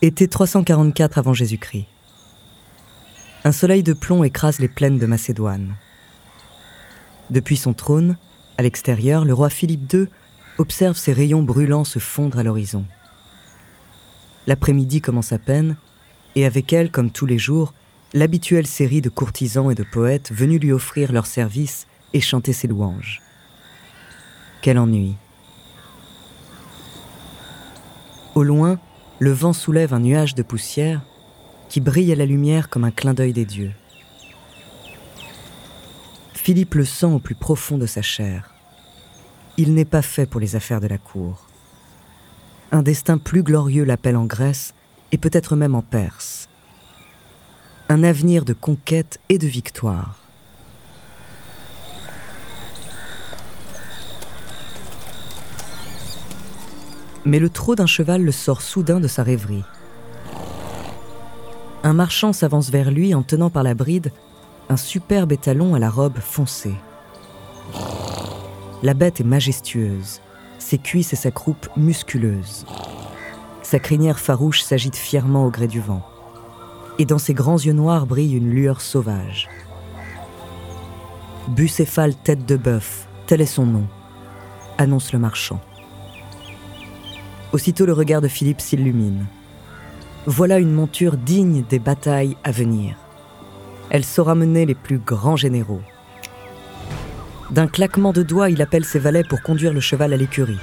Été 344 avant Jésus-Christ. Un soleil de plomb écrase les plaines de Macédoine. Depuis son trône, à l'extérieur, le roi Philippe II observe ses rayons brûlants se fondre à l'horizon. L'après-midi commence à peine, et avec elle, comme tous les jours, l'habituelle série de courtisans et de poètes venus lui offrir leurs services et chanter ses louanges. Quel ennui. Au loin, le vent soulève un nuage de poussière qui brille à la lumière comme un clin d'œil des dieux. Philippe le sent au plus profond de sa chair. Il n'est pas fait pour les affaires de la cour. Un destin plus glorieux l'appelle en Grèce et peut-être même en Perse. Un avenir de conquête et de victoire. Mais le trot d'un cheval le sort soudain de sa rêverie. Un marchand s'avance vers lui en tenant par la bride un superbe étalon à la robe foncée. La bête est majestueuse, ses cuisses et sa croupe musculeuses. Sa crinière farouche s'agite fièrement au gré du vent. Et dans ses grands yeux noirs brille une lueur sauvage. Bucéphale tête de bœuf, tel est son nom, annonce le marchand. Aussitôt le regard de Philippe s'illumine. Voilà une monture digne des batailles à venir. Elle saura mener les plus grands généraux. D'un claquement de doigts, il appelle ses valets pour conduire le cheval à l'écurie.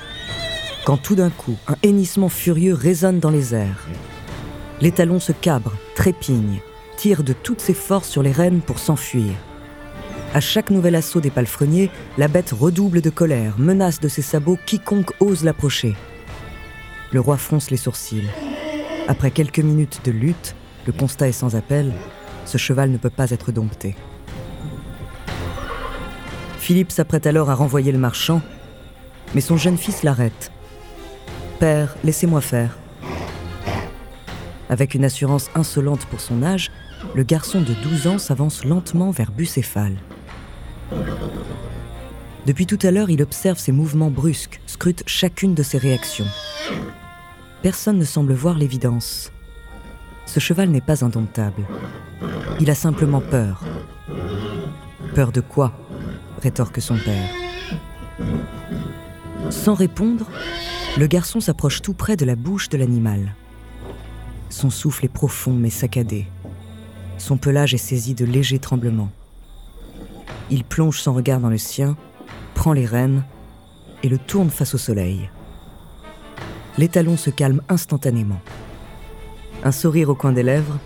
Quand tout d'un coup, un hennissement furieux résonne dans les airs. L'étalon se cabre, trépigne, tire de toutes ses forces sur les rênes pour s'enfuir. À chaque nouvel assaut des palefreniers, la bête redouble de colère, menace de ses sabots quiconque ose l'approcher. Le roi fronce les sourcils. Après quelques minutes de lutte, le constat est sans appel, ce cheval ne peut pas être dompté. Philippe s'apprête alors à renvoyer le marchand, mais son jeune fils l'arrête. Père, laissez-moi faire. Avec une assurance insolente pour son âge, le garçon de 12 ans s'avance lentement vers Bucéphale. Depuis tout à l'heure, il observe ses mouvements brusques, scrute chacune de ses réactions personne ne semble voir l'évidence. Ce cheval n'est pas indomptable. Il a simplement peur. Peur de quoi? rétorque son père. Sans répondre, le garçon s'approche tout près de la bouche de l'animal. Son souffle est profond mais saccadé. Son pelage est saisi de légers tremblements. Il plonge son regard dans le sien, prend les rênes et le tourne face au soleil l'étalon se calme instantanément. Un sourire au coin des lèvres,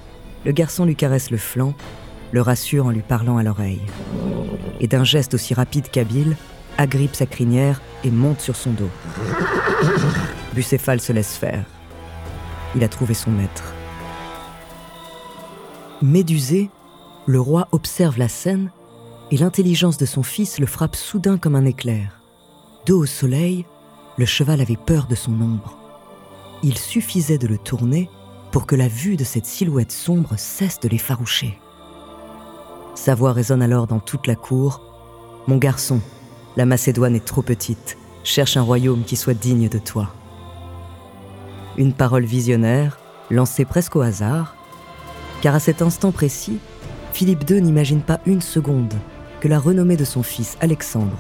le garçon lui caresse le flanc, le rassure en lui parlant à l'oreille. Et d'un geste aussi rapide qu'habile, agrippe sa crinière et monte sur son dos. Bucéphale se laisse faire. Il a trouvé son maître. Médusé, le roi observe la scène et l'intelligence de son fils le frappe soudain comme un éclair. Dos au soleil, le cheval avait peur de son ombre il suffisait de le tourner pour que la vue de cette silhouette sombre cesse de l'effaroucher. Sa voix résonne alors dans toute la cour. Mon garçon, la Macédoine est trop petite, cherche un royaume qui soit digne de toi. Une parole visionnaire, lancée presque au hasard, car à cet instant précis, Philippe II n'imagine pas une seconde que la renommée de son fils Alexandre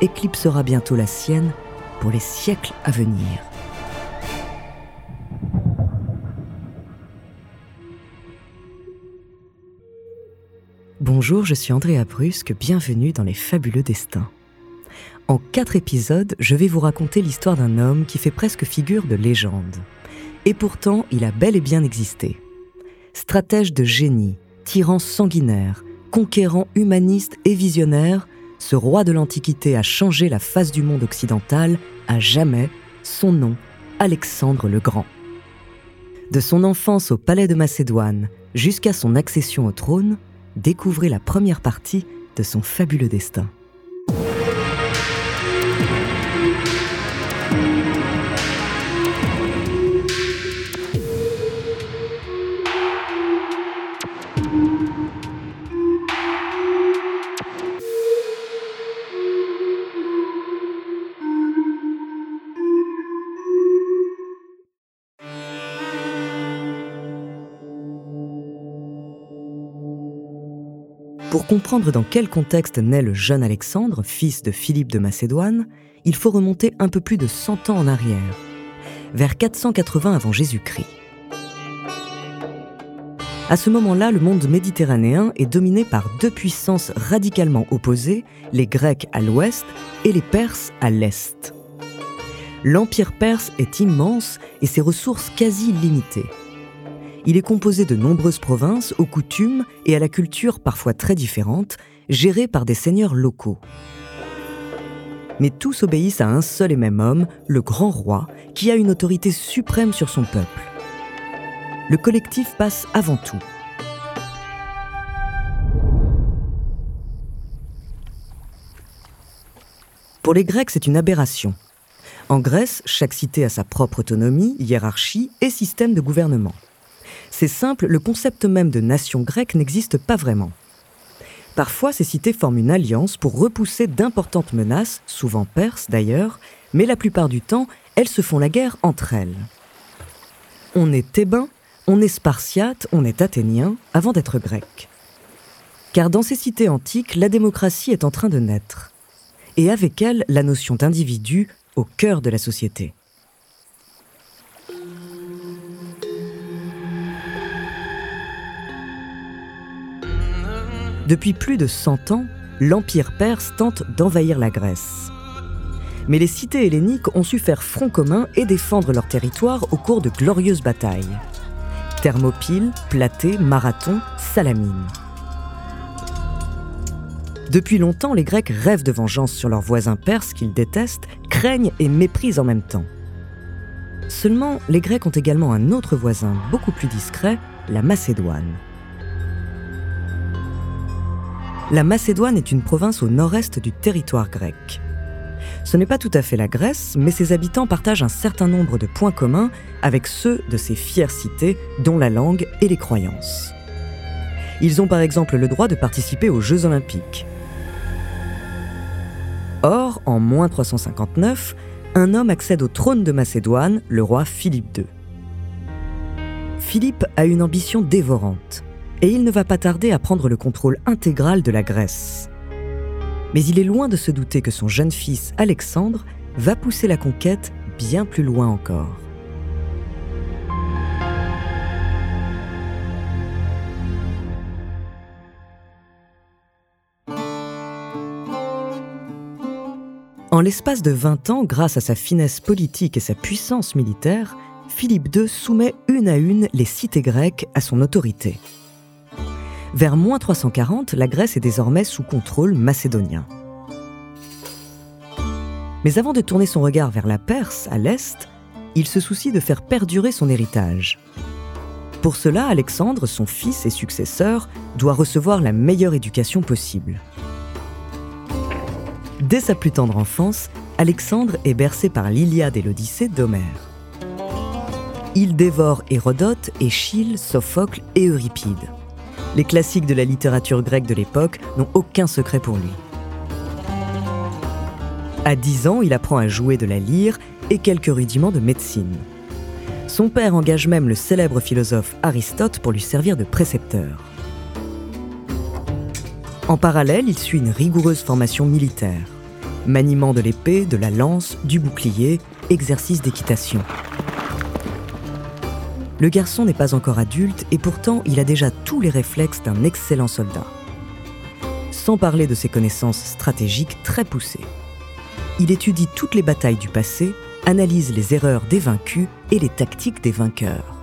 éclipsera bientôt la sienne pour les siècles à venir. Bonjour, je suis Andrea Brusque, bienvenue dans les fabuleux destins. En quatre épisodes, je vais vous raconter l'histoire d'un homme qui fait presque figure de légende. Et pourtant, il a bel et bien existé. Stratège de génie, tyran sanguinaire, conquérant humaniste et visionnaire, ce roi de l'Antiquité a changé la face du monde occidental à jamais, son nom, Alexandre le Grand. De son enfance au palais de Macédoine jusqu'à son accession au trône, découvrez la première partie de son fabuleux destin. Pour comprendre dans quel contexte naît le jeune Alexandre, fils de Philippe de Macédoine, il faut remonter un peu plus de 100 ans en arrière, vers 480 avant Jésus-Christ. À ce moment-là, le monde méditerranéen est dominé par deux puissances radicalement opposées, les Grecs à l'ouest et les Perses à l'est. L'empire perse est immense et ses ressources quasi limitées. Il est composé de nombreuses provinces aux coutumes et à la culture parfois très différentes, gérées par des seigneurs locaux. Mais tous obéissent à un seul et même homme, le grand roi, qui a une autorité suprême sur son peuple. Le collectif passe avant tout. Pour les Grecs, c'est une aberration. En Grèce, chaque cité a sa propre autonomie, hiérarchie et système de gouvernement. C'est simple, le concept même de nation grecque n'existe pas vraiment. Parfois, ces cités forment une alliance pour repousser d'importantes menaces, souvent perses d'ailleurs, mais la plupart du temps, elles se font la guerre entre elles. On est thébain, on est spartiate, on est athénien, avant d'être grec. Car dans ces cités antiques, la démocratie est en train de naître. Et avec elle, la notion d'individu au cœur de la société. Depuis plus de 100 ans, l'Empire perse tente d'envahir la Grèce. Mais les cités helléniques ont su faire front commun et défendre leur territoire au cours de glorieuses batailles. Thermopyles, Platée, Marathon, Salamine. Depuis longtemps, les Grecs rêvent de vengeance sur leurs voisins perses qu'ils détestent, craignent et méprisent en même temps. Seulement, les Grecs ont également un autre voisin beaucoup plus discret, la Macédoine. La Macédoine est une province au nord-est du territoire grec. Ce n'est pas tout à fait la Grèce, mais ses habitants partagent un certain nombre de points communs avec ceux de ces fières cités, dont la langue et les croyances. Ils ont par exemple le droit de participer aux Jeux olympiques. Or, en moins 359, un homme accède au trône de Macédoine, le roi Philippe II. Philippe a une ambition dévorante et il ne va pas tarder à prendre le contrôle intégral de la Grèce. Mais il est loin de se douter que son jeune fils Alexandre va pousser la conquête bien plus loin encore. En l'espace de 20 ans, grâce à sa finesse politique et sa puissance militaire, Philippe II soumet une à une les cités grecques à son autorité. Vers moins 340, la Grèce est désormais sous contrôle macédonien. Mais avant de tourner son regard vers la Perse, à l'est, il se soucie de faire perdurer son héritage. Pour cela, Alexandre, son fils et successeur, doit recevoir la meilleure éducation possible. Dès sa plus tendre enfance, Alexandre est bercé par l'Iliade et l'Odyssée d'Homère. Il dévore Hérodote, Échille, Sophocle et Euripide. Les classiques de la littérature grecque de l'époque n'ont aucun secret pour lui. À 10 ans, il apprend à jouer de la lyre et quelques rudiments de médecine. Son père engage même le célèbre philosophe Aristote pour lui servir de précepteur. En parallèle, il suit une rigoureuse formation militaire. Maniement de l'épée, de la lance, du bouclier, exercice d'équitation. Le garçon n'est pas encore adulte et pourtant il a déjà tous les réflexes d'un excellent soldat. Sans parler de ses connaissances stratégiques très poussées. Il étudie toutes les batailles du passé, analyse les erreurs des vaincus et les tactiques des vainqueurs.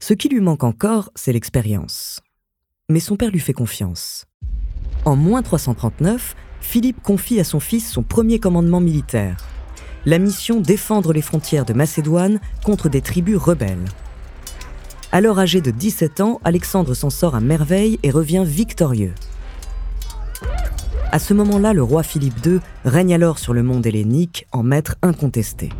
Ce qui lui manque encore, c'est l'expérience. Mais son père lui fait confiance. En moins 339, Philippe confie à son fils son premier commandement militaire, la mission défendre les frontières de Macédoine contre des tribus rebelles. Alors âgé de 17 ans, Alexandre s'en sort à merveille et revient victorieux. À ce moment-là, le roi Philippe II règne alors sur le monde hellénique en maître incontesté.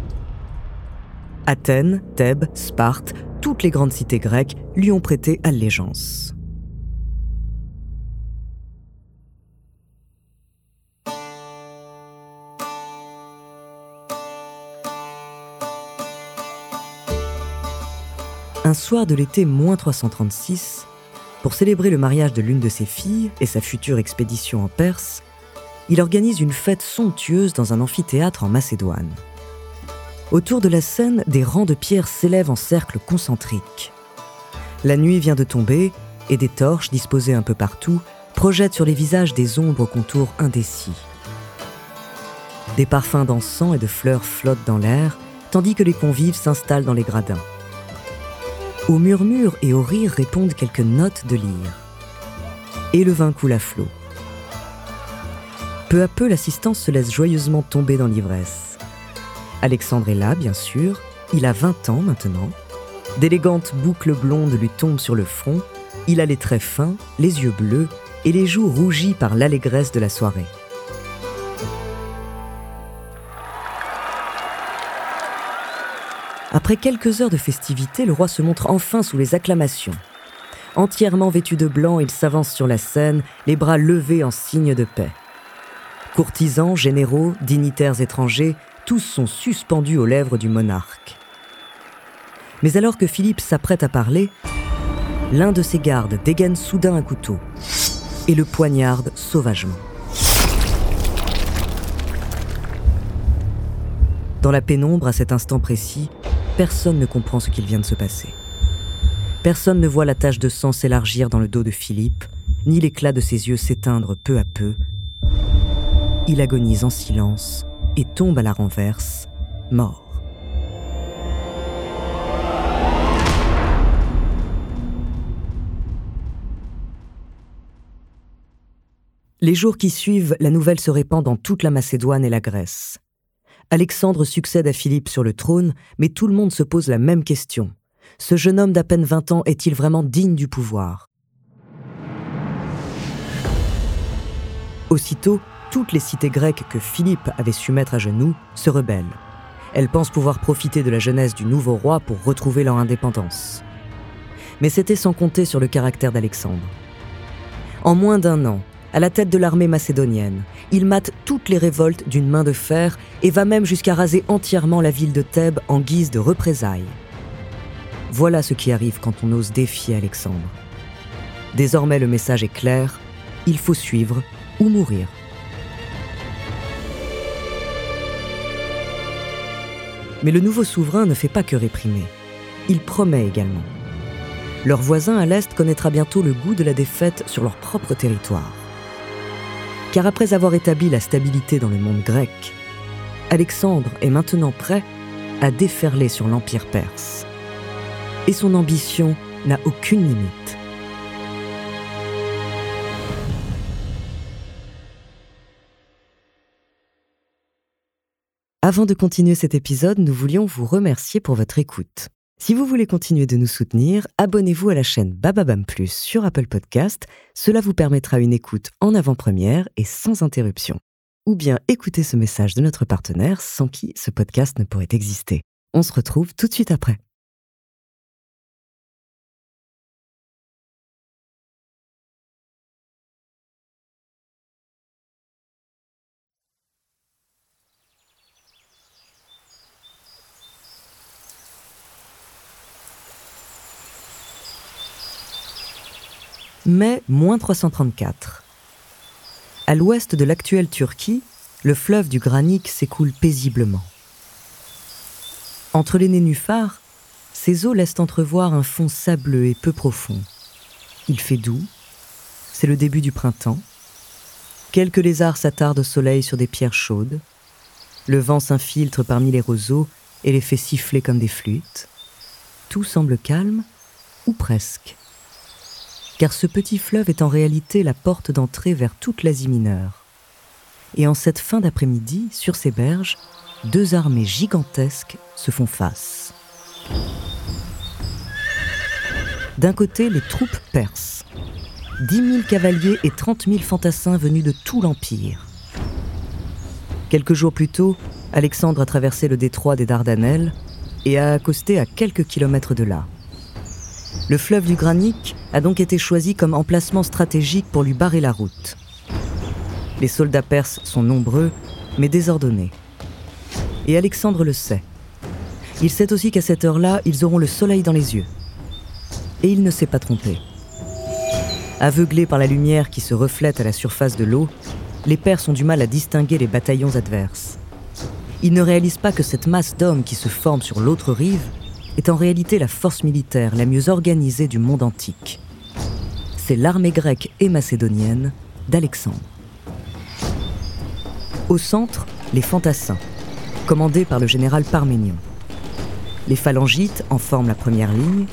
Athènes, Thèbes, Sparte, toutes les grandes cités grecques lui ont prêté allégeance. Un soir de l'été moins 336, pour célébrer le mariage de l'une de ses filles et sa future expédition en Perse, il organise une fête somptueuse dans un amphithéâtre en Macédoine. Autour de la scène, des rangs de pierres s'élèvent en cercle concentrique. La nuit vient de tomber et des torches disposées un peu partout projettent sur les visages des ombres aux contours indécis. Des parfums d'encens et de fleurs flottent dans l'air, tandis que les convives s'installent dans les gradins. Aux murmures et aux rires répondent quelques notes de lyre. Et le vin coule à flot. Peu à peu, l'assistance se laisse joyeusement tomber dans l'ivresse. Alexandre est là, bien sûr. Il a 20 ans maintenant. D'élégantes boucles blondes lui tombent sur le front. Il a les traits fins, les yeux bleus et les joues rougies par l'allégresse de la soirée. Après quelques heures de festivités, le roi se montre enfin sous les acclamations. Entièrement vêtu de blanc, il s'avance sur la scène, les bras levés en signe de paix. Courtisans, généraux, dignitaires étrangers, tous sont suspendus aux lèvres du monarque. Mais alors que Philippe s'apprête à parler, l'un de ses gardes dégaine soudain un couteau et le poignarde sauvagement. Dans la pénombre, à cet instant précis, personne ne comprend ce qu'il vient de se passer. Personne ne voit la tache de sang s'élargir dans le dos de Philippe, ni l'éclat de ses yeux s'éteindre peu à peu. Il agonise en silence et tombe à la renverse, mort. Les jours qui suivent, la nouvelle se répand dans toute la Macédoine et la Grèce. Alexandre succède à Philippe sur le trône, mais tout le monde se pose la même question. Ce jeune homme d'à peine 20 ans est-il vraiment digne du pouvoir? Aussitôt, toutes les cités grecques que Philippe avait su mettre à genoux se rebellent. Elles pensent pouvoir profiter de la jeunesse du nouveau roi pour retrouver leur indépendance. Mais c'était sans compter sur le caractère d'Alexandre. En moins d'un an, à la tête de l'armée macédonienne. Il mate toutes les révoltes d'une main de fer et va même jusqu'à raser entièrement la ville de Thèbes en guise de représailles. Voilà ce qui arrive quand on ose défier Alexandre. Désormais le message est clair, il faut suivre ou mourir. Mais le nouveau souverain ne fait pas que réprimer, il promet également. Leur voisin à l'Est connaîtra bientôt le goût de la défaite sur leur propre territoire car après avoir établi la stabilité dans le monde grec, Alexandre est maintenant prêt à déferler sur l'Empire perse. Et son ambition n'a aucune limite. Avant de continuer cet épisode, nous voulions vous remercier pour votre écoute. Si vous voulez continuer de nous soutenir, abonnez-vous à la chaîne Bababam Plus sur Apple Podcast. Cela vous permettra une écoute en avant-première et sans interruption. Ou bien écoutez ce message de notre partenaire sans qui ce podcast ne pourrait exister. On se retrouve tout de suite après. Mai moins 334. À l'ouest de l'actuelle Turquie, le fleuve du Granique s'écoule paisiblement. Entre les nénuphars, ses eaux laissent entrevoir un fond sableux et peu profond. Il fait doux, c'est le début du printemps. Quelques lézards s'attardent au soleil sur des pierres chaudes. Le vent s'infiltre parmi les roseaux et les fait siffler comme des flûtes. Tout semble calme, ou presque car ce petit fleuve est en réalité la porte d'entrée vers toute l'Asie mineure. Et en cette fin d'après-midi, sur ces berges, deux armées gigantesques se font face. D'un côté, les troupes perses. Dix mille cavaliers et trente mille fantassins venus de tout l'Empire. Quelques jours plus tôt, Alexandre a traversé le détroit des Dardanelles et a accosté à quelques kilomètres de là. Le fleuve du Granique a donc été choisi comme emplacement stratégique pour lui barrer la route. Les soldats perses sont nombreux, mais désordonnés. Et Alexandre le sait. Il sait aussi qu'à cette heure-là, ils auront le soleil dans les yeux, et il ne s'est pas trompé. Aveuglés par la lumière qui se reflète à la surface de l'eau, les Perses ont du mal à distinguer les bataillons adverses. Ils ne réalisent pas que cette masse d'hommes qui se forme sur l'autre rive est en réalité la force militaire la mieux organisée du monde antique. C'est l'armée grecque et macédonienne d'Alexandre. Au centre, les fantassins, commandés par le général Parménion. Les phalangites en forment la première ligne.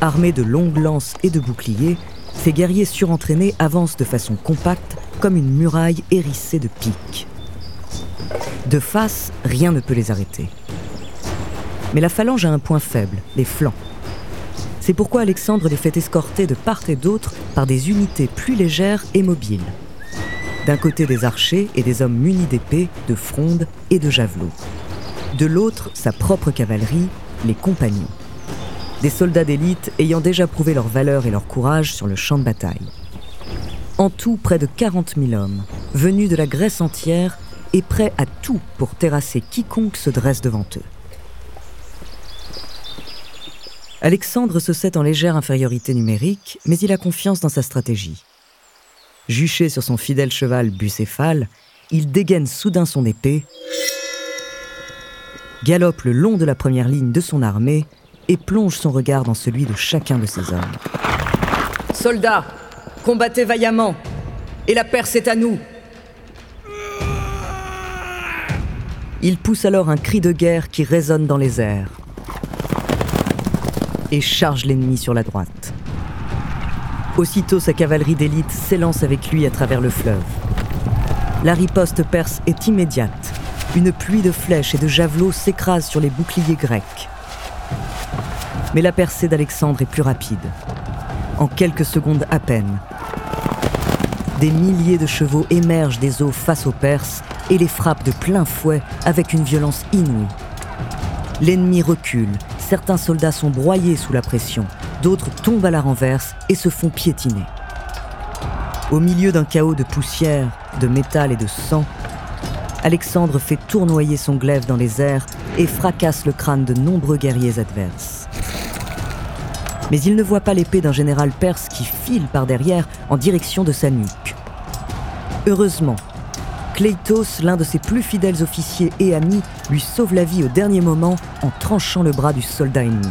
Armés de longues lances et de boucliers, ces guerriers surentraînés avancent de façon compacte comme une muraille hérissée de piques. De face, rien ne peut les arrêter. Mais la phalange a un point faible, les flancs. C'est pourquoi Alexandre les fait escorter de part et d'autre par des unités plus légères et mobiles. D'un côté des archers et des hommes munis d'épées, de frondes et de javelots. De l'autre, sa propre cavalerie, les compagnons. Des soldats d'élite ayant déjà prouvé leur valeur et leur courage sur le champ de bataille. En tout, près de 40 000 hommes, venus de la Grèce entière et prêts à tout pour terrasser quiconque se dresse devant eux. Alexandre se sait en légère infériorité numérique, mais il a confiance dans sa stratégie. Juché sur son fidèle cheval bucéphale, il dégaine soudain son épée, galope le long de la première ligne de son armée et plonge son regard dans celui de chacun de ses hommes. Soldats, combattez vaillamment, et la Perse est à nous. Il pousse alors un cri de guerre qui résonne dans les airs et charge l'ennemi sur la droite. Aussitôt, sa cavalerie d'élite s'élance avec lui à travers le fleuve. La riposte perse est immédiate. Une pluie de flèches et de javelots s'écrase sur les boucliers grecs. Mais la percée d'Alexandre est plus rapide. En quelques secondes à peine, des milliers de chevaux émergent des eaux face aux Perses et les frappent de plein fouet avec une violence inouïe. L'ennemi recule, certains soldats sont broyés sous la pression, d'autres tombent à la renverse et se font piétiner. Au milieu d'un chaos de poussière, de métal et de sang, Alexandre fait tournoyer son glaive dans les airs et fracasse le crâne de nombreux guerriers adverses. Mais il ne voit pas l'épée d'un général perse qui file par derrière en direction de sa nuque. Heureusement, Cleitos, l'un de ses plus fidèles officiers et amis, lui sauve la vie au dernier moment en tranchant le bras du soldat ennemi.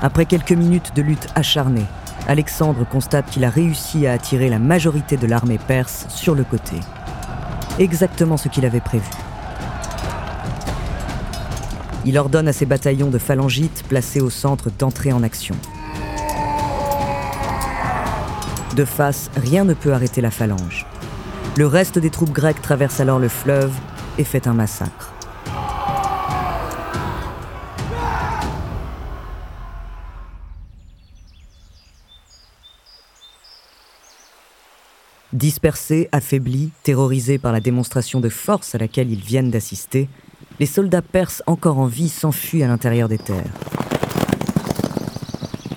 Après quelques minutes de lutte acharnée, Alexandre constate qu'il a réussi à attirer la majorité de l'armée perse sur le côté. Exactement ce qu'il avait prévu. Il ordonne à ses bataillons de phalangites placés au centre d'entrer en action. De face, rien ne peut arrêter la phalange. Le reste des troupes grecques traverse alors le fleuve et fait un massacre. Dispersés, affaiblis, terrorisés par la démonstration de force à laquelle ils viennent d'assister, les soldats perses encore en vie s'enfuient à l'intérieur des terres.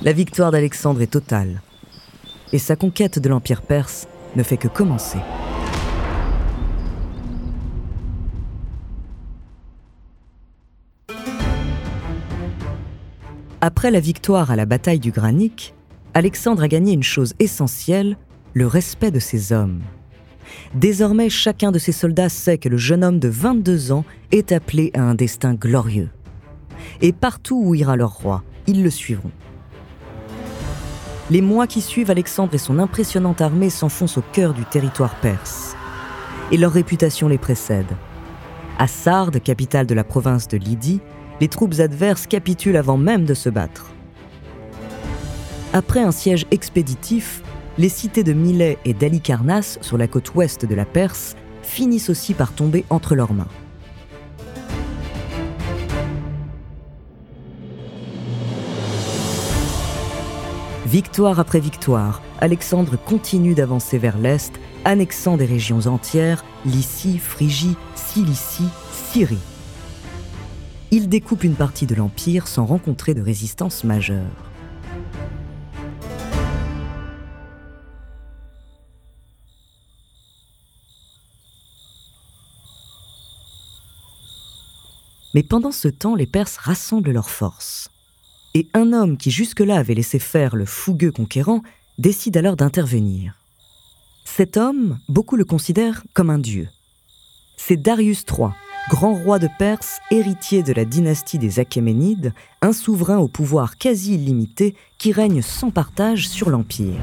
La victoire d'Alexandre est totale, et sa conquête de l'Empire perse ne fait que commencer. Après la victoire à la bataille du Granique, Alexandre a gagné une chose essentielle, le respect de ses hommes. Désormais, chacun de ses soldats sait que le jeune homme de 22 ans est appelé à un destin glorieux. Et partout où ira leur roi, ils le suivront. Les mois qui suivent, Alexandre et son impressionnante armée s'enfoncent au cœur du territoire perse. Et leur réputation les précède. À Sardes, capitale de la province de Lydie, les troupes adverses capitulent avant même de se battre. Après un siège expéditif, les cités de Milet et d'Alicarnasse, sur la côte ouest de la Perse, finissent aussi par tomber entre leurs mains. Victoire après victoire, Alexandre continue d'avancer vers l'est, annexant des régions entières, Lycie, Phrygie, Cilicie, Syrie il découpe une partie de l'Empire sans rencontrer de résistance majeure. Mais pendant ce temps, les Perses rassemblent leurs forces. et un homme qui jusque-là avait laissé faire le fougueux conquérant décide alors d'intervenir. Cet homme, beaucoup le considèrent comme un dieu. C'est Darius III, grand roi de Perse, héritier de la dynastie des Achéménides, un souverain au pouvoir quasi illimité qui règne sans partage sur l'Empire.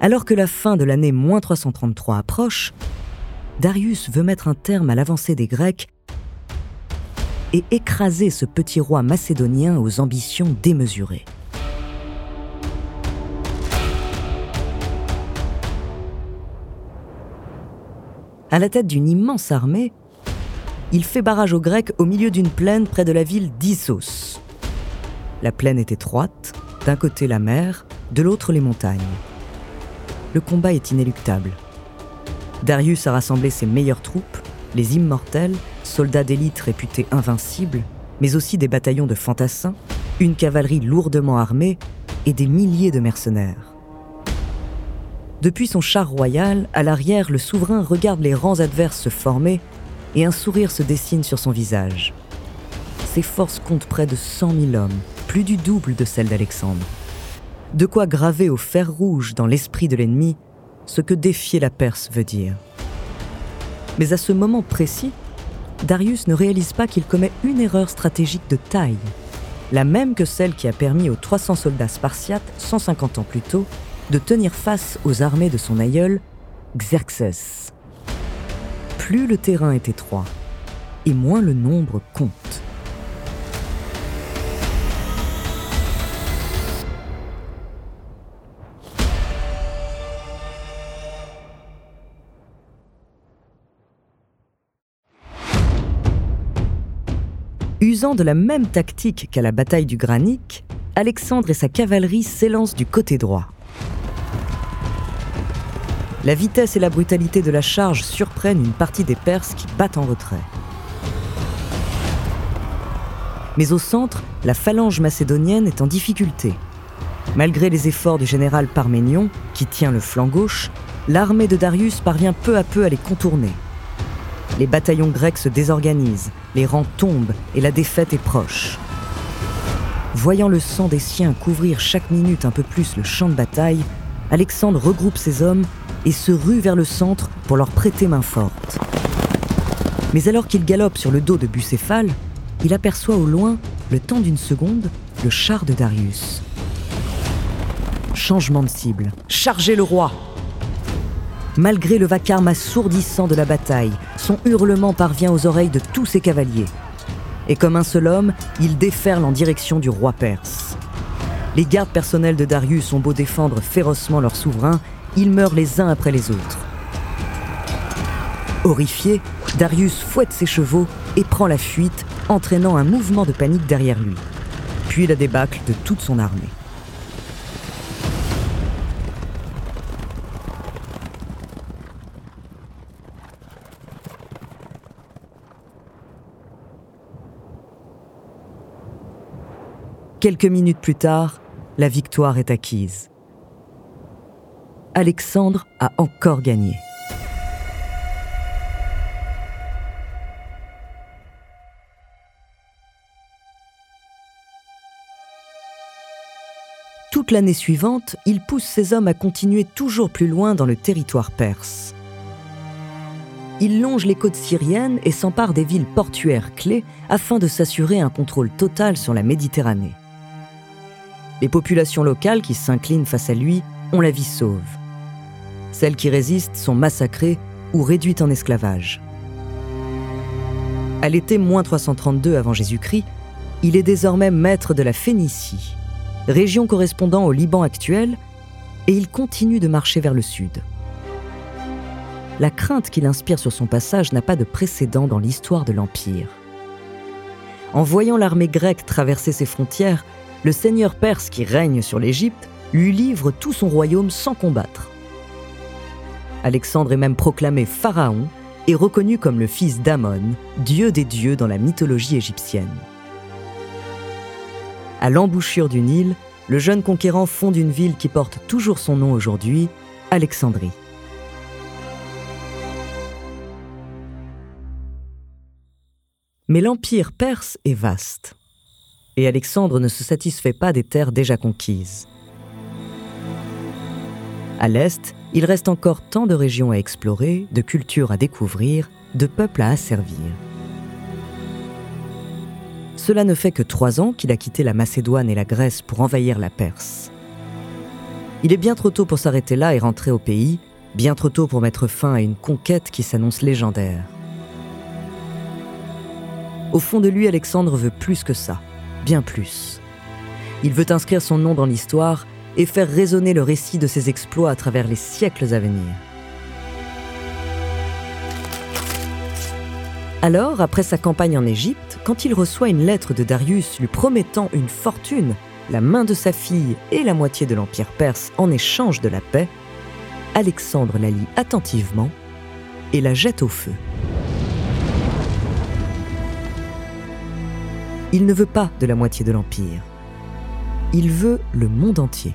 Alors que la fin de l'année 333 approche, Darius veut mettre un terme à l'avancée des Grecs et écraser ce petit roi macédonien aux ambitions démesurées. À la tête d'une immense armée, il fait barrage aux Grecs au milieu d'une plaine près de la ville d'Issos. La plaine est étroite, d'un côté la mer, de l'autre les montagnes. Le combat est inéluctable. Darius a rassemblé ses meilleures troupes, les immortels, soldats d'élite réputés invincibles, mais aussi des bataillons de fantassins, une cavalerie lourdement armée et des milliers de mercenaires. Depuis son char royal, à l'arrière, le souverain regarde les rangs adverses se former et un sourire se dessine sur son visage. Ses forces comptent près de 100 000 hommes, plus du double de celles d'Alexandre. De quoi graver au fer rouge dans l'esprit de l'ennemi ce que défier la Perse veut dire. Mais à ce moment précis, Darius ne réalise pas qu'il commet une erreur stratégique de taille, la même que celle qui a permis aux 300 soldats spartiates, 150 ans plus tôt, de tenir face aux armées de son aïeul, Xerxès. Plus le terrain est étroit, et moins le nombre compte. Usant de la même tactique qu'à la bataille du Granic, Alexandre et sa cavalerie s'élancent du côté droit. La vitesse et la brutalité de la charge surprennent une partie des Perses qui battent en retrait. Mais au centre, la phalange macédonienne est en difficulté. Malgré les efforts du général Parménion, qui tient le flanc gauche, l'armée de Darius parvient peu à peu à les contourner. Les bataillons grecs se désorganisent, les rangs tombent et la défaite est proche. Voyant le sang des siens couvrir chaque minute un peu plus le champ de bataille, Alexandre regroupe ses hommes et se rue vers le centre pour leur prêter main forte. Mais alors qu'il galope sur le dos de Bucéphale, il aperçoit au loin, le temps d'une seconde, le char de Darius. Changement de cible. Chargez le roi Malgré le vacarme assourdissant de la bataille, son hurlement parvient aux oreilles de tous ses cavaliers. Et comme un seul homme, il déferle en direction du roi perse. Les gardes personnels de Darius ont beau défendre férocement leur souverain, ils meurent les uns après les autres. Horrifié, Darius fouette ses chevaux et prend la fuite, entraînant un mouvement de panique derrière lui, puis la débâcle de toute son armée. Quelques minutes plus tard, la victoire est acquise. Alexandre a encore gagné. Toute l'année suivante, il pousse ses hommes à continuer toujours plus loin dans le territoire perse. Il longe les côtes syriennes et s'empare des villes portuaires clés afin de s'assurer un contrôle total sur la Méditerranée. Les populations locales qui s'inclinent face à lui ont la vie sauve. Celles qui résistent sont massacrées ou réduites en esclavage. À l'été 332 avant Jésus-Christ, il est désormais maître de la Phénicie, région correspondant au Liban actuel, et il continue de marcher vers le sud. La crainte qu'il inspire sur son passage n'a pas de précédent dans l'histoire de l'Empire. En voyant l'armée grecque traverser ses frontières, le seigneur perse qui règne sur l'Égypte lui livre tout son royaume sans combattre. Alexandre est même proclamé pharaon et reconnu comme le fils d'Amon, dieu des dieux dans la mythologie égyptienne. À l'embouchure du Nil, le jeune conquérant fonde une ville qui porte toujours son nom aujourd'hui, Alexandrie. Mais l'empire perse est vaste. Et Alexandre ne se satisfait pas des terres déjà conquises. À l'est, il reste encore tant de régions à explorer, de cultures à découvrir, de peuples à asservir. Cela ne fait que trois ans qu'il a quitté la Macédoine et la Grèce pour envahir la Perse. Il est bien trop tôt pour s'arrêter là et rentrer au pays, bien trop tôt pour mettre fin à une conquête qui s'annonce légendaire. Au fond de lui, Alexandre veut plus que ça, bien plus. Il veut inscrire son nom dans l'histoire et faire résonner le récit de ses exploits à travers les siècles à venir. Alors, après sa campagne en Égypte, quand il reçoit une lettre de Darius lui promettant une fortune, la main de sa fille et la moitié de l'Empire perse en échange de la paix, Alexandre la lit attentivement et la jette au feu. Il ne veut pas de la moitié de l'Empire. Il veut le monde entier.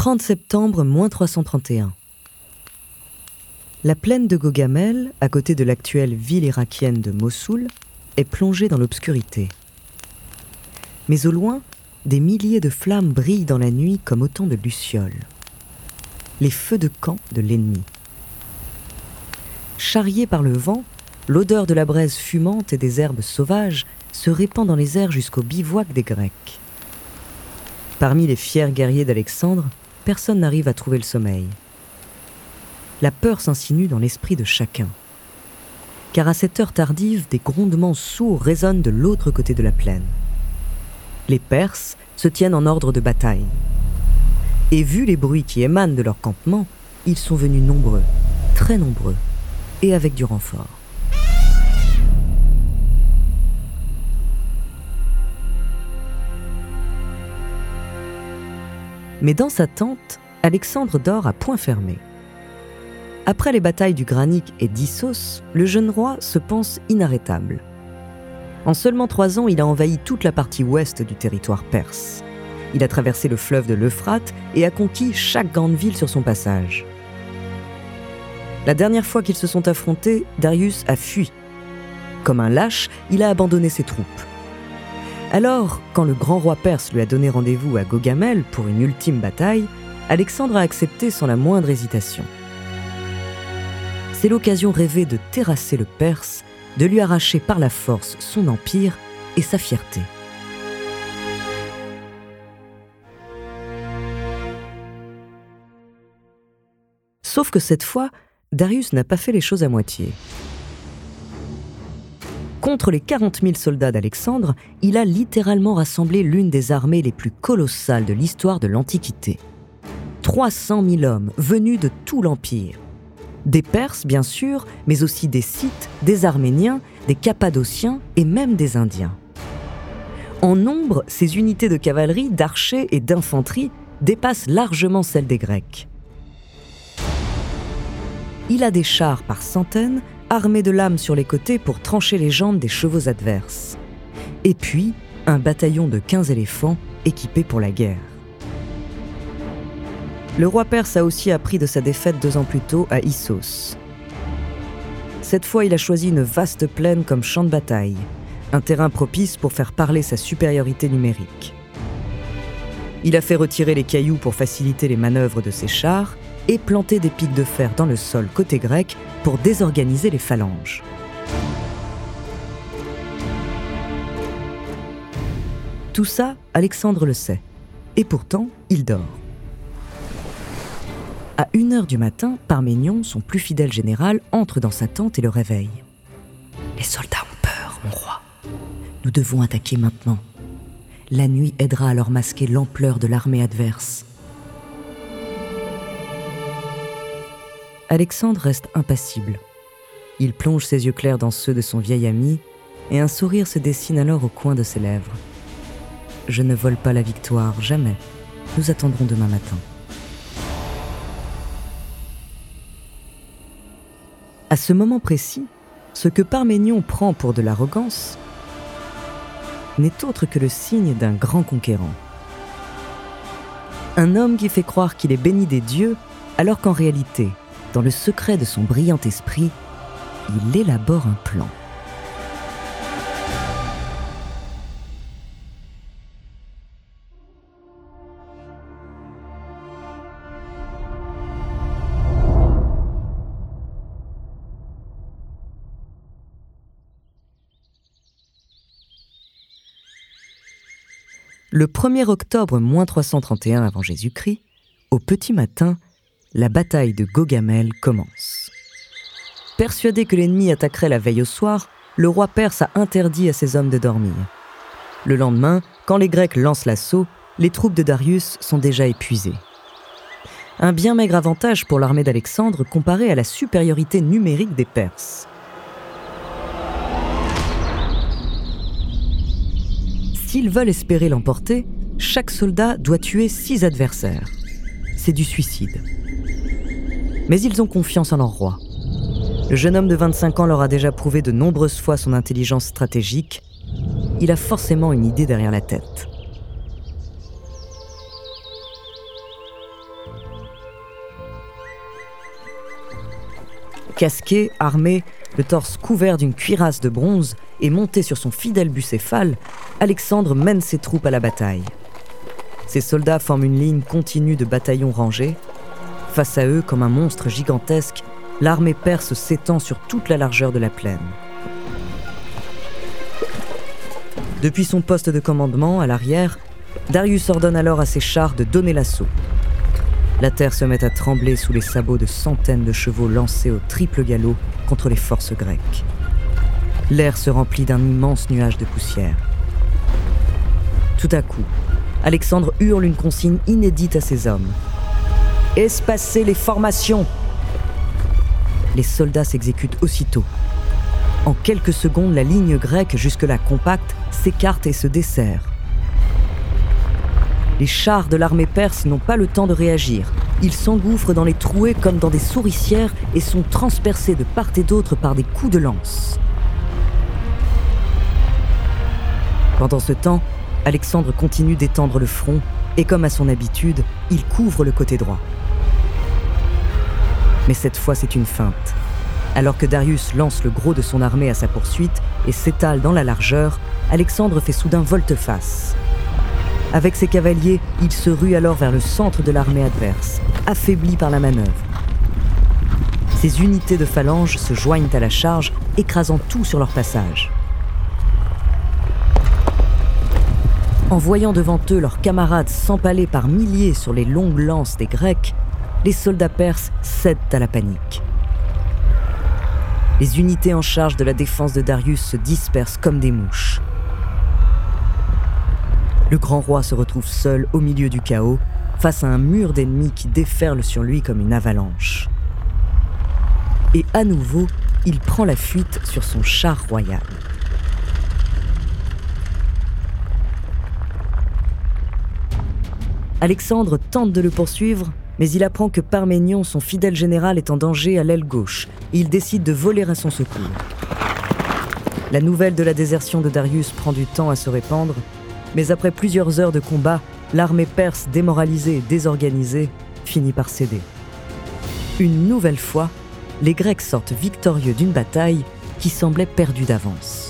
30 septembre, moins 331. La plaine de Gogamel, à côté de l'actuelle ville irakienne de Mossoul, est plongée dans l'obscurité. Mais au loin, des milliers de flammes brillent dans la nuit comme autant de lucioles. Les feux de camp de l'ennemi. Charriés par le vent, l'odeur de la braise fumante et des herbes sauvages se répand dans les airs jusqu'au bivouac des Grecs. Parmi les fiers guerriers d'Alexandre, personne n'arrive à trouver le sommeil. La peur s'insinue dans l'esprit de chacun. Car à cette heure tardive, des grondements sourds résonnent de l'autre côté de la plaine. Les Perses se tiennent en ordre de bataille. Et vu les bruits qui émanent de leur campement, ils sont venus nombreux, très nombreux, et avec du renfort. Mais dans sa tente, Alexandre dort à point fermé. Après les batailles du Granique et d'Issos, le jeune roi se pense inarrêtable. En seulement trois ans, il a envahi toute la partie ouest du territoire perse. Il a traversé le fleuve de l'Euphrate et a conquis chaque grande ville sur son passage. La dernière fois qu'ils se sont affrontés, Darius a fui. Comme un lâche, il a abandonné ses troupes. Alors, quand le grand roi perse lui a donné rendez-vous à Gogamel pour une ultime bataille, Alexandre a accepté sans la moindre hésitation. C'est l'occasion rêvée de terrasser le Perse, de lui arracher par la force son empire et sa fierté. Sauf que cette fois, Darius n'a pas fait les choses à moitié. Contre les 40 000 soldats d'Alexandre, il a littéralement rassemblé l'une des armées les plus colossales de l'histoire de l'Antiquité. 300 000 hommes venus de tout l'Empire. Des Perses, bien sûr, mais aussi des Scythes, des Arméniens, des Cappadociens et même des Indiens. En nombre, ces unités de cavalerie, d'archers et d'infanterie dépassent largement celles des Grecs. Il a des chars par centaines, armé de lames sur les côtés pour trancher les jambes des chevaux adverses. Et puis, un bataillon de 15 éléphants équipés pour la guerre. Le roi perse a aussi appris de sa défaite deux ans plus tôt à Issos. Cette fois, il a choisi une vaste plaine comme champ de bataille, un terrain propice pour faire parler sa supériorité numérique. Il a fait retirer les cailloux pour faciliter les manœuvres de ses chars et planter des pics de fer dans le sol côté grec pour désorganiser les phalanges. Tout ça, Alexandre le sait. Et pourtant, il dort. À une heure du matin, Parménion, son plus fidèle général, entre dans sa tente et le réveille. Les soldats ont peur, mon roi. Nous devons attaquer maintenant. La nuit aidera à leur masquer l'ampleur de l'armée adverse. Alexandre reste impassible. Il plonge ses yeux clairs dans ceux de son vieil ami et un sourire se dessine alors au coin de ses lèvres. Je ne vole pas la victoire, jamais. Nous attendrons demain matin. À ce moment précis, ce que Parménion prend pour de l'arrogance n'est autre que le signe d'un grand conquérant. Un homme qui fait croire qu'il est béni des dieux alors qu'en réalité, dans le secret de son brillant esprit, il élabore un plan. Le 1er octobre 331 avant Jésus-Christ, au petit matin, la bataille de Gogamel commence. Persuadé que l'ennemi attaquerait la veille au soir, le roi perse a interdit à ses hommes de dormir. Le lendemain, quand les Grecs lancent l'assaut, les troupes de Darius sont déjà épuisées. Un bien maigre avantage pour l'armée d'Alexandre comparé à la supériorité numérique des Perses. S'ils veulent espérer l'emporter, chaque soldat doit tuer six adversaires. C'est du suicide. Mais ils ont confiance en leur roi. Le jeune homme de 25 ans leur a déjà prouvé de nombreuses fois son intelligence stratégique. Il a forcément une idée derrière la tête. Casqué, armé, le torse couvert d'une cuirasse de bronze et monté sur son fidèle bucéphale, Alexandre mène ses troupes à la bataille. Ses soldats forment une ligne continue de bataillons rangés. Face à eux, comme un monstre gigantesque, l'armée perse s'étend sur toute la largeur de la plaine. Depuis son poste de commandement, à l'arrière, Darius ordonne alors à ses chars de donner l'assaut. La terre se met à trembler sous les sabots de centaines de chevaux lancés au triple galop contre les forces grecques. L'air se remplit d'un immense nuage de poussière. Tout à coup, Alexandre hurle une consigne inédite à ses hommes. Espacer les formations Les soldats s'exécutent aussitôt. En quelques secondes, la ligne grecque, jusque-là compacte, s'écarte et se dessert. Les chars de l'armée perse n'ont pas le temps de réagir. Ils s'engouffrent dans les trouées comme dans des souricières et sont transpercés de part et d'autre par des coups de lance. Pendant ce temps, Alexandre continue d'étendre le front et comme à son habitude, il couvre le côté droit. Mais cette fois, c'est une feinte. Alors que Darius lance le gros de son armée à sa poursuite et s'étale dans la largeur, Alexandre fait soudain volte-face. Avec ses cavaliers, il se rue alors vers le centre de l'armée adverse, affaibli par la manœuvre. Ses unités de phalanges se joignent à la charge, écrasant tout sur leur passage. En voyant devant eux leurs camarades s'empaler par milliers sur les longues lances des Grecs, les soldats perses cèdent à la panique. Les unités en charge de la défense de Darius se dispersent comme des mouches le grand roi se retrouve seul au milieu du chaos, face à un mur d'ennemis qui déferle sur lui comme une avalanche. Et à nouveau, il prend la fuite sur son char royal. Alexandre tente de le poursuivre, mais il apprend que Parménion, son fidèle général, est en danger à l'aile gauche, il décide de voler à son secours. La nouvelle de la désertion de Darius prend du temps à se répandre, mais après plusieurs heures de combat, l'armée perse démoralisée et désorganisée finit par céder. Une nouvelle fois, les Grecs sortent victorieux d'une bataille qui semblait perdue d'avance.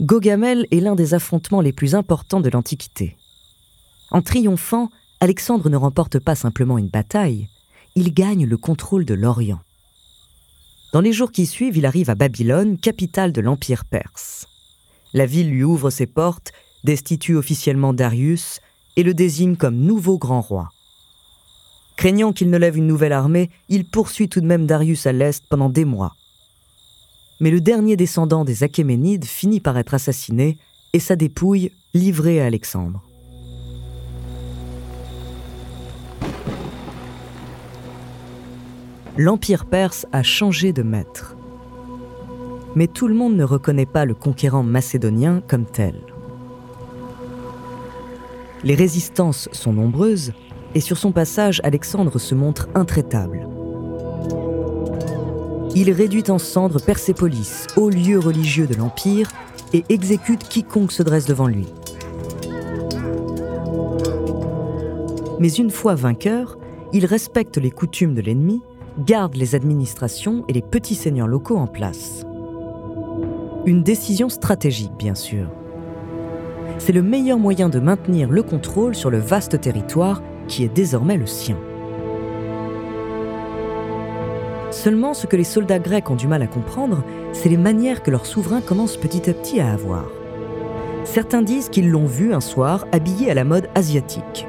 Gogamel est l'un des affrontements les plus importants de l'Antiquité. En triomphant, Alexandre ne remporte pas simplement une bataille, il gagne le contrôle de l'Orient. Dans les jours qui suivent, il arrive à Babylone, capitale de l'Empire perse. La ville lui ouvre ses portes, destitue officiellement Darius et le désigne comme nouveau grand roi. Craignant qu'il ne lève une nouvelle armée, il poursuit tout de même Darius à l'est pendant des mois. Mais le dernier descendant des Achéménides finit par être assassiné et sa dépouille livrée à Alexandre. L'Empire perse a changé de maître. Mais tout le monde ne reconnaît pas le conquérant macédonien comme tel. Les résistances sont nombreuses, et sur son passage, Alexandre se montre intraitable. Il réduit en cendres Persépolis, haut lieu religieux de l'Empire, et exécute quiconque se dresse devant lui. Mais une fois vainqueur, il respecte les coutumes de l'ennemi, garde les administrations et les petits seigneurs locaux en place. Une décision stratégique, bien sûr. C'est le meilleur moyen de maintenir le contrôle sur le vaste territoire qui est désormais le sien. Seulement, ce que les soldats grecs ont du mal à comprendre, c'est les manières que leur souverain commence petit à petit à avoir. Certains disent qu'ils l'ont vu un soir habillé à la mode asiatique.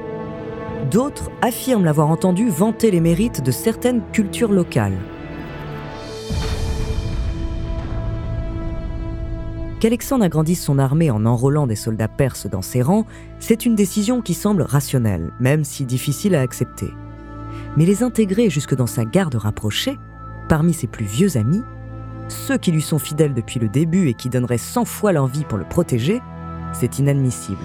D'autres affirment l'avoir entendu vanter les mérites de certaines cultures locales. Qu'Alexandre agrandisse son armée en enrôlant des soldats perses dans ses rangs, c'est une décision qui semble rationnelle, même si difficile à accepter. Mais les intégrer jusque dans sa garde rapprochée, parmi ses plus vieux amis, ceux qui lui sont fidèles depuis le début et qui donneraient cent fois leur vie pour le protéger, c'est inadmissible.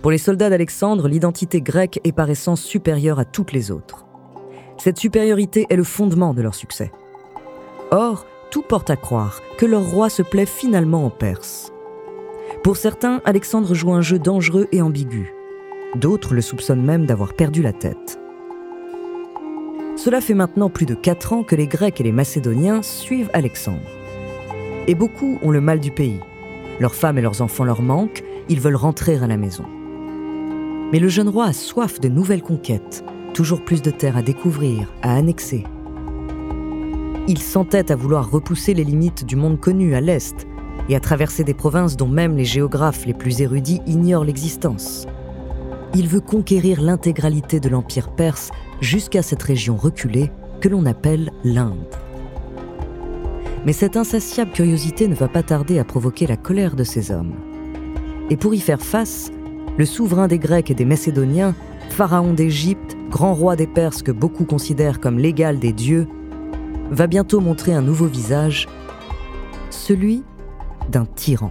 Pour les soldats d'Alexandre, l'identité grecque est par essence supérieure à toutes les autres. Cette supériorité est le fondement de leur succès. Or, tout porte à croire que leur roi se plaît finalement en Perse. Pour certains, Alexandre joue un jeu dangereux et ambigu. D'autres le soupçonnent même d'avoir perdu la tête. Cela fait maintenant plus de quatre ans que les Grecs et les Macédoniens suivent Alexandre. Et beaucoup ont le mal du pays. Leurs femmes et leurs enfants leur manquent, ils veulent rentrer à la maison. Mais le jeune roi a soif de nouvelles conquêtes, toujours plus de terres à découvrir, à annexer. Il s'entête à vouloir repousser les limites du monde connu à l'est et à traverser des provinces dont même les géographes les plus érudits ignorent l'existence. Il veut conquérir l'intégralité de l'Empire perse jusqu'à cette région reculée que l'on appelle l'Inde. Mais cette insatiable curiosité ne va pas tarder à provoquer la colère de ces hommes. Et pour y faire face, le souverain des Grecs et des Macédoniens, pharaon d'Égypte, grand roi des Perses que beaucoup considèrent comme l'égal des dieux, va bientôt montrer un nouveau visage, celui d'un tyran.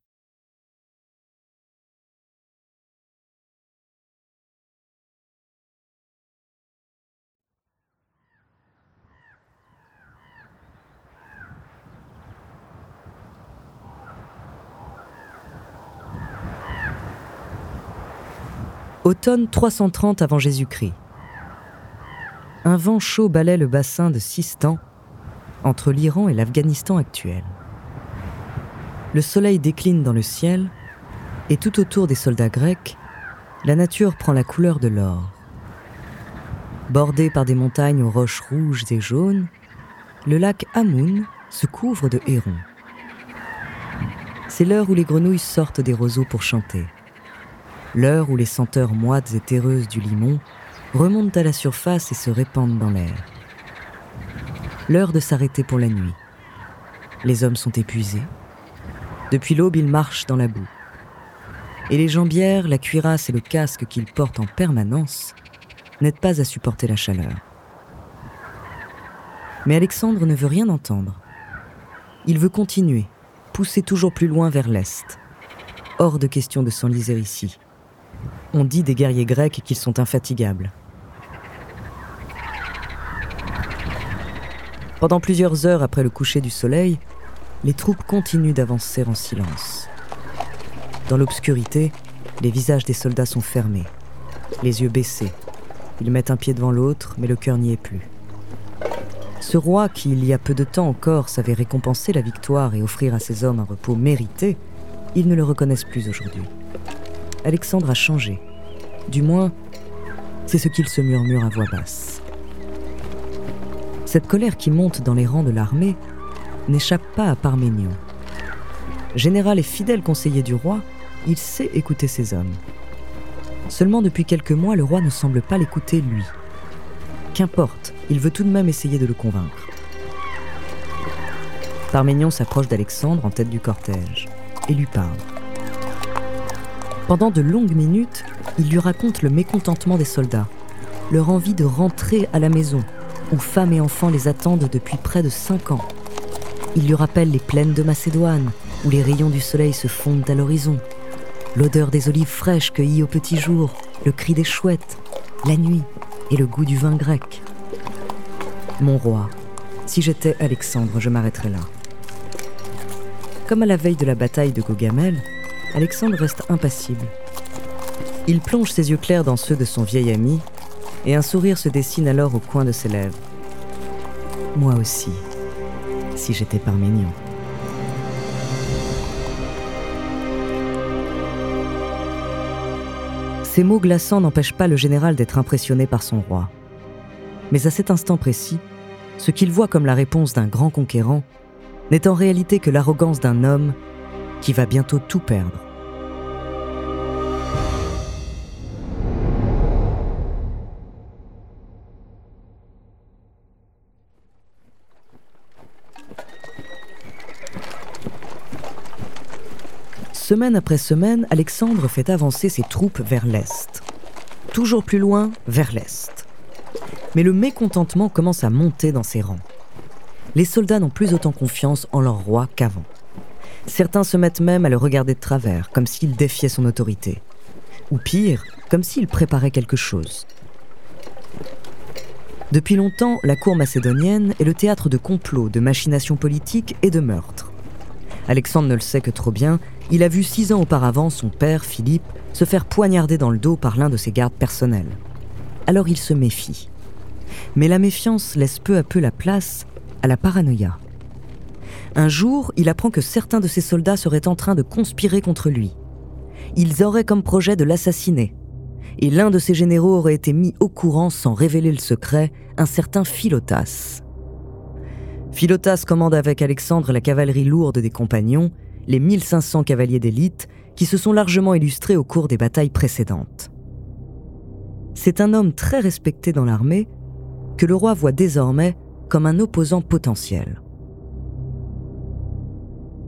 Automne 330 avant Jésus-Christ. Un vent chaud balaie le bassin de Sistan, entre l'Iran et l'Afghanistan actuel. Le soleil décline dans le ciel, et tout autour des soldats grecs, la nature prend la couleur de l'or. Bordé par des montagnes aux roches rouges et jaunes, le lac Amoun se couvre de hérons. C'est l'heure où les grenouilles sortent des roseaux pour chanter l'heure où les senteurs moites et terreuses du limon remontent à la surface et se répandent dans l'air. L'heure de s'arrêter pour la nuit. Les hommes sont épuisés. Depuis l'aube, ils marchent dans la boue. Et les jambières, la cuirasse et le casque qu'ils portent en permanence n'aident pas à supporter la chaleur. Mais Alexandre ne veut rien entendre. Il veut continuer, poussés toujours plus loin vers l'est. Hors de question de s'enliser ici. On dit des guerriers grecs qu'ils sont infatigables. Pendant plusieurs heures après le coucher du soleil, les troupes continuent d'avancer en silence. Dans l'obscurité, les visages des soldats sont fermés, les yeux baissés. Ils mettent un pied devant l'autre, mais le cœur n'y est plus. Ce roi qui, il y a peu de temps encore, savait récompenser la victoire et offrir à ses hommes un repos mérité, ils ne le reconnaissent plus aujourd'hui. Alexandre a changé. Du moins, c'est ce qu'il se murmure à voix basse. Cette colère qui monte dans les rangs de l'armée n'échappe pas à Parménion. Général et fidèle conseiller du roi, il sait écouter ses hommes. Seulement depuis quelques mois, le roi ne semble pas l'écouter lui. Qu'importe, il veut tout de même essayer de le convaincre. Parménion s'approche d'Alexandre en tête du cortège et lui parle. Pendant de longues minutes, il lui raconte le mécontentement des soldats, leur envie de rentrer à la maison, où femmes et enfants les attendent depuis près de cinq ans. Il lui rappelle les plaines de Macédoine, où les rayons du soleil se fondent à l'horizon, l'odeur des olives fraîches cueillies au petit jour, le cri des chouettes, la nuit et le goût du vin grec. Mon roi, si j'étais Alexandre, je m'arrêterais là. Comme à la veille de la bataille de Gogamel, Alexandre reste impassible. Il plonge ses yeux clairs dans ceux de son vieil ami, et un sourire se dessine alors au coin de ses lèvres. Moi aussi, si j'étais Parménion. Ces mots glaçants n'empêchent pas le général d'être impressionné par son roi. Mais à cet instant précis, ce qu'il voit comme la réponse d'un grand conquérant n'est en réalité que l'arrogance d'un homme qui va bientôt tout perdre. Semaine après semaine, Alexandre fait avancer ses troupes vers l'est. Toujours plus loin, vers l'est. Mais le mécontentement commence à monter dans ses rangs. Les soldats n'ont plus autant confiance en leur roi qu'avant. Certains se mettent même à le regarder de travers, comme s'il défiait son autorité. Ou pire, comme s'il préparait quelque chose. Depuis longtemps, la cour macédonienne est le théâtre de complots, de machinations politiques et de meurtres. Alexandre ne le sait que trop bien, il a vu six ans auparavant son père, Philippe, se faire poignarder dans le dos par l'un de ses gardes personnels. Alors il se méfie. Mais la méfiance laisse peu à peu la place à la paranoïa. Un jour, il apprend que certains de ses soldats seraient en train de conspirer contre lui. Ils auraient comme projet de l'assassiner. Et l'un de ses généraux aurait été mis au courant sans révéler le secret, un certain Philotas. Philotas commande avec Alexandre la cavalerie lourde des compagnons les 1500 cavaliers d'élite qui se sont largement illustrés au cours des batailles précédentes. C'est un homme très respecté dans l'armée que le roi voit désormais comme un opposant potentiel.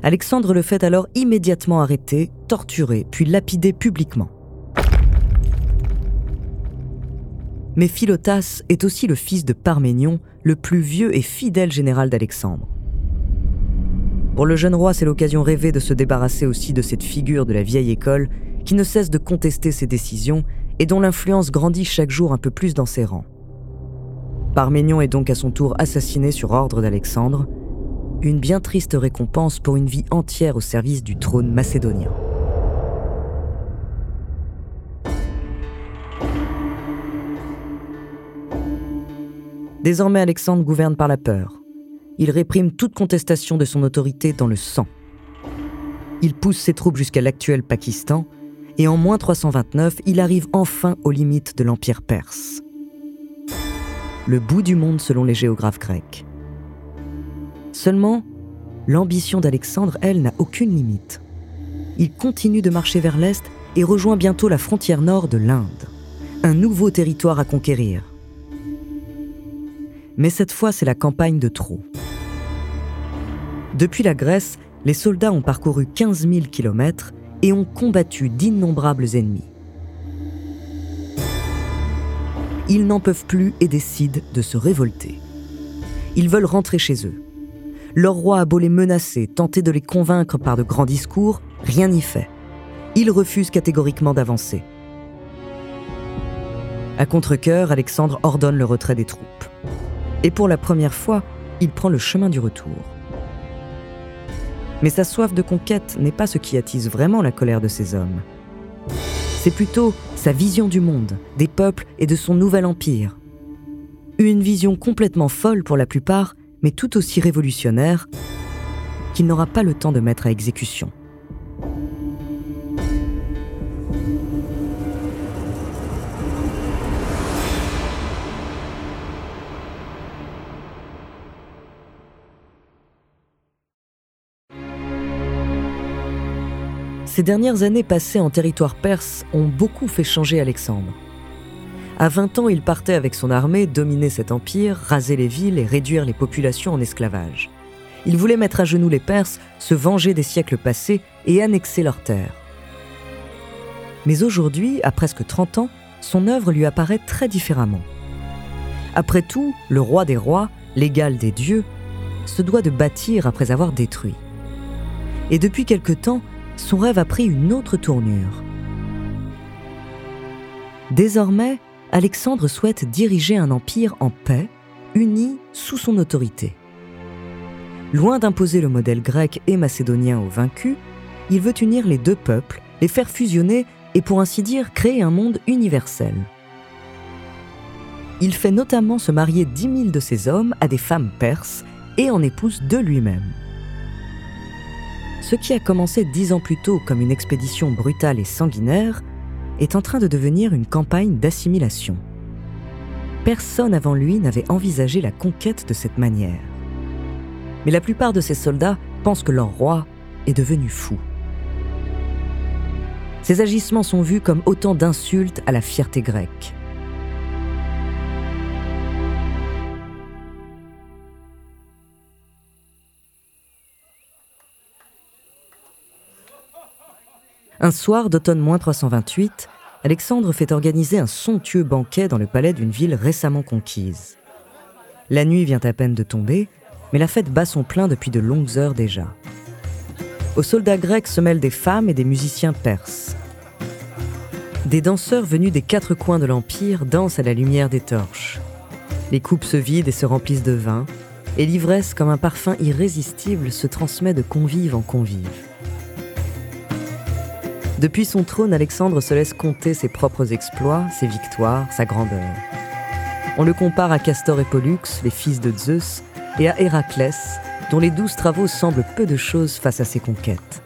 Alexandre le fait alors immédiatement arrêter, torturer, puis lapider publiquement. Mais Philotas est aussi le fils de Parménion, le plus vieux et fidèle général d'Alexandre. Pour le jeune roi, c'est l'occasion rêvée de se débarrasser aussi de cette figure de la vieille école qui ne cesse de contester ses décisions et dont l'influence grandit chaque jour un peu plus dans ses rangs. Parménion est donc à son tour assassiné sur ordre d'Alexandre, une bien triste récompense pour une vie entière au service du trône macédonien. Désormais Alexandre gouverne par la peur il réprime toute contestation de son autorité dans le sang. Il pousse ses troupes jusqu'à l'actuel Pakistan, et en moins 329, il arrive enfin aux limites de l'Empire perse. Le bout du monde selon les géographes grecs. Seulement, l'ambition d'Alexandre, elle, n'a aucune limite. Il continue de marcher vers l'Est et rejoint bientôt la frontière nord de l'Inde, un nouveau territoire à conquérir. Mais cette fois, c'est la campagne de trop. Depuis la Grèce, les soldats ont parcouru 15 000 km et ont combattu d'innombrables ennemis. Ils n'en peuvent plus et décident de se révolter. Ils veulent rentrer chez eux. Leur roi a beau les menacer, tenter de les convaincre par de grands discours, rien n'y fait. Il refuse catégoriquement d'avancer. À contre-coeur, Alexandre ordonne le retrait des troupes. Et pour la première fois, il prend le chemin du retour. Mais sa soif de conquête n'est pas ce qui attise vraiment la colère de ces hommes. C'est plutôt sa vision du monde, des peuples et de son nouvel empire. Une vision complètement folle pour la plupart, mais tout aussi révolutionnaire, qu'il n'aura pas le temps de mettre à exécution. Ces dernières années passées en territoire perse ont beaucoup fait changer Alexandre. À 20 ans, il partait avec son armée dominer cet empire, raser les villes et réduire les populations en esclavage. Il voulait mettre à genoux les Perses, se venger des siècles passés et annexer leurs terres. Mais aujourd'hui, à presque 30 ans, son œuvre lui apparaît très différemment. Après tout, le roi des rois, l'égal des dieux, se doit de bâtir après avoir détruit. Et depuis quelque temps, son rêve a pris une autre tournure. Désormais, Alexandre souhaite diriger un empire en paix, uni sous son autorité. Loin d'imposer le modèle grec et macédonien aux vaincus, il veut unir les deux peuples, les faire fusionner et pour ainsi dire créer un monde universel. Il fait notamment se marier dix mille de ses hommes à des femmes perses et en épouse de lui-même. Ce qui a commencé dix ans plus tôt comme une expédition brutale et sanguinaire est en train de devenir une campagne d'assimilation. Personne avant lui n'avait envisagé la conquête de cette manière. Mais la plupart de ces soldats pensent que leur roi est devenu fou. Ces agissements sont vus comme autant d'insultes à la fierté grecque. Un soir d'automne 328, Alexandre fait organiser un somptueux banquet dans le palais d'une ville récemment conquise. La nuit vient à peine de tomber, mais la fête bat son plein depuis de longues heures déjà. Aux soldats grecs se mêlent des femmes et des musiciens perses. Des danseurs venus des quatre coins de l'Empire dansent à la lumière des torches. Les coupes se vident et se remplissent de vin, et l'ivresse, comme un parfum irrésistible, se transmet de convive en convive. Depuis son trône, Alexandre se laisse compter ses propres exploits, ses victoires, sa grandeur. On le compare à Castor et Pollux, les fils de Zeus, et à Héraclès, dont les douze travaux semblent peu de choses face à ses conquêtes.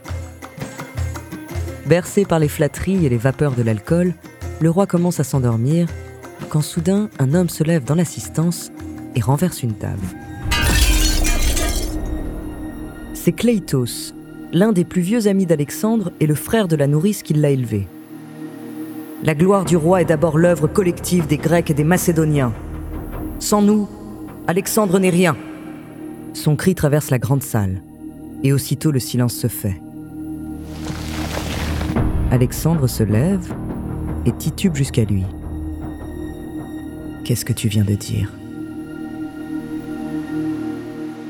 Bercé par les flatteries et les vapeurs de l'alcool, le roi commence à s'endormir quand soudain un homme se lève dans l'assistance et renverse une table. C'est Cleitos, l'un des plus vieux amis d'Alexandre et le frère de la nourrice qui l'a élevé. La gloire du roi est d'abord l'œuvre collective des Grecs et des Macédoniens. Sans nous, Alexandre n'est rien. Son cri traverse la grande salle, et aussitôt le silence se fait. Alexandre se lève et titube jusqu'à lui. Qu'est-ce que tu viens de dire?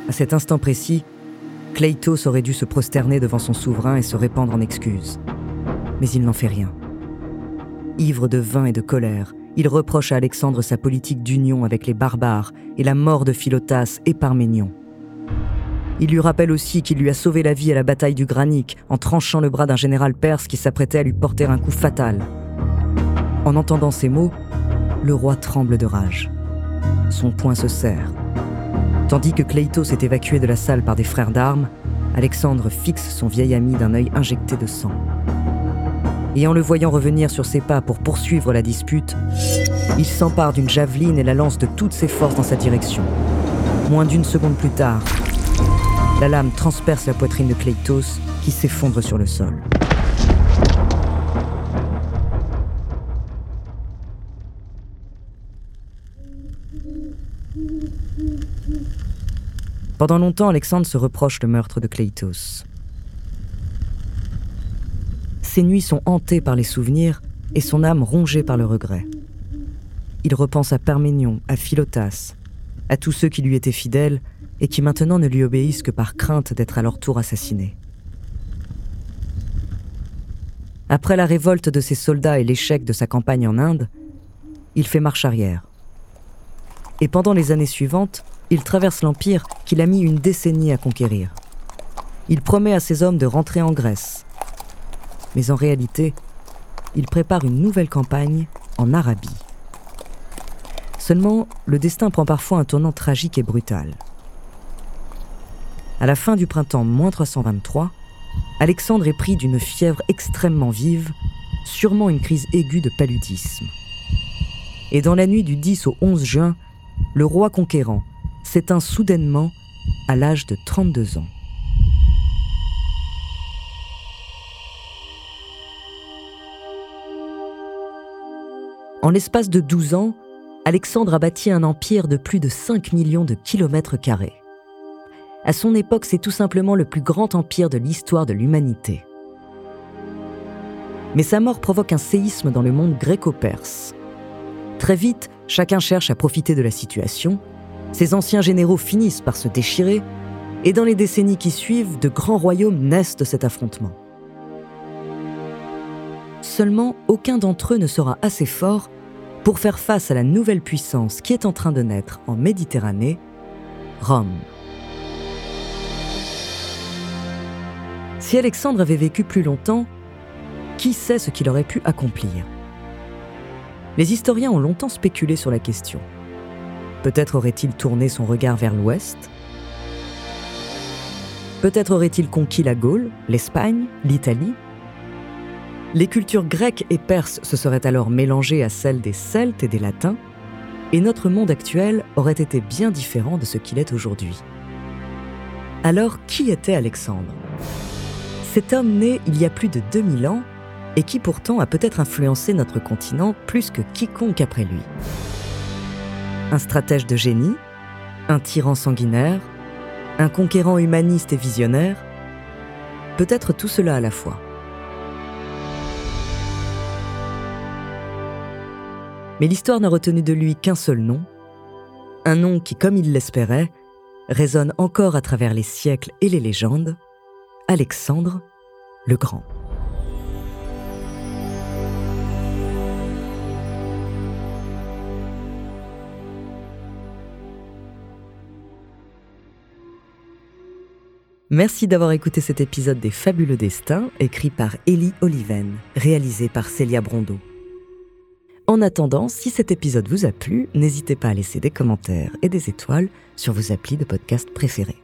À cet instant précis, Cleitos aurait dû se prosterner devant son souverain et se répandre en excuses. Mais il n'en fait rien. Ivre de vin et de colère, il reproche à Alexandre sa politique d'union avec les barbares et la mort de Philotas et Parménion. Il lui rappelle aussi qu'il lui a sauvé la vie à la bataille du Granique en tranchant le bras d'un général perse qui s'apprêtait à lui porter un coup fatal. En entendant ces mots, le roi tremble de rage. Son poing se serre. Tandis que Cleitos est évacué de la salle par des frères d'armes, Alexandre fixe son vieil ami d'un œil injecté de sang. Et en le voyant revenir sur ses pas pour poursuivre la dispute, il s'empare d'une javeline et la lance de toutes ses forces dans sa direction. Moins d'une seconde plus tard, la lame transperce la poitrine de Cleitos qui s'effondre sur le sol. Pendant longtemps, Alexandre se reproche le meurtre de Cleitos. Ses nuits sont hantées par les souvenirs et son âme rongée par le regret. Il repense à Parménion, à Philotas, à tous ceux qui lui étaient fidèles et qui maintenant ne lui obéissent que par crainte d'être à leur tour assassinés. Après la révolte de ses soldats et l'échec de sa campagne en Inde, il fait marche arrière. Et pendant les années suivantes, il traverse l'Empire qu'il a mis une décennie à conquérir. Il promet à ses hommes de rentrer en Grèce. Mais en réalité, il prépare une nouvelle campagne en Arabie. Seulement, le destin prend parfois un tournant tragique et brutal. À la fin du printemps moins 323, Alexandre est pris d'une fièvre extrêmement vive, sûrement une crise aiguë de paludisme. Et dans la nuit du 10 au 11 juin, le roi conquérant s'éteint soudainement à l'âge de 32 ans. En l'espace de 12 ans, Alexandre a bâti un empire de plus de 5 millions de kilomètres carrés. À son époque, c'est tout simplement le plus grand empire de l'histoire de l'humanité. Mais sa mort provoque un séisme dans le monde gréco-perse. Très vite, chacun cherche à profiter de la situation, ses anciens généraux finissent par se déchirer, et dans les décennies qui suivent, de grands royaumes naissent de cet affrontement. Seulement, aucun d'entre eux ne sera assez fort pour faire face à la nouvelle puissance qui est en train de naître en Méditerranée, Rome. Si Alexandre avait vécu plus longtemps, qui sait ce qu'il aurait pu accomplir? Les historiens ont longtemps spéculé sur la question. Peut-être aurait-il tourné son regard vers l'ouest. Peut-être aurait-il conquis la Gaule, l'Espagne, l'Italie. Les cultures grecques et perses se seraient alors mélangées à celles des Celtes et des Latins, et notre monde actuel aurait été bien différent de ce qu'il est aujourd'hui. Alors, qui était Alexandre? Cet homme né il y a plus de 2000 ans et qui pourtant a peut-être influencé notre continent plus que quiconque après lui un stratège de génie, un tyran sanguinaire, un conquérant humaniste et visionnaire, peut-être tout cela à la fois. Mais l'histoire n'a retenu de lui qu'un seul nom, un nom qui, comme il l'espérait, résonne encore à travers les siècles et les légendes, Alexandre le Grand. Merci d'avoir écouté cet épisode des Fabuleux Destins, écrit par Élie Oliven, réalisé par Célia Brondeau. En attendant, si cet épisode vous a plu, n'hésitez pas à laisser des commentaires et des étoiles sur vos applis de podcast préférés.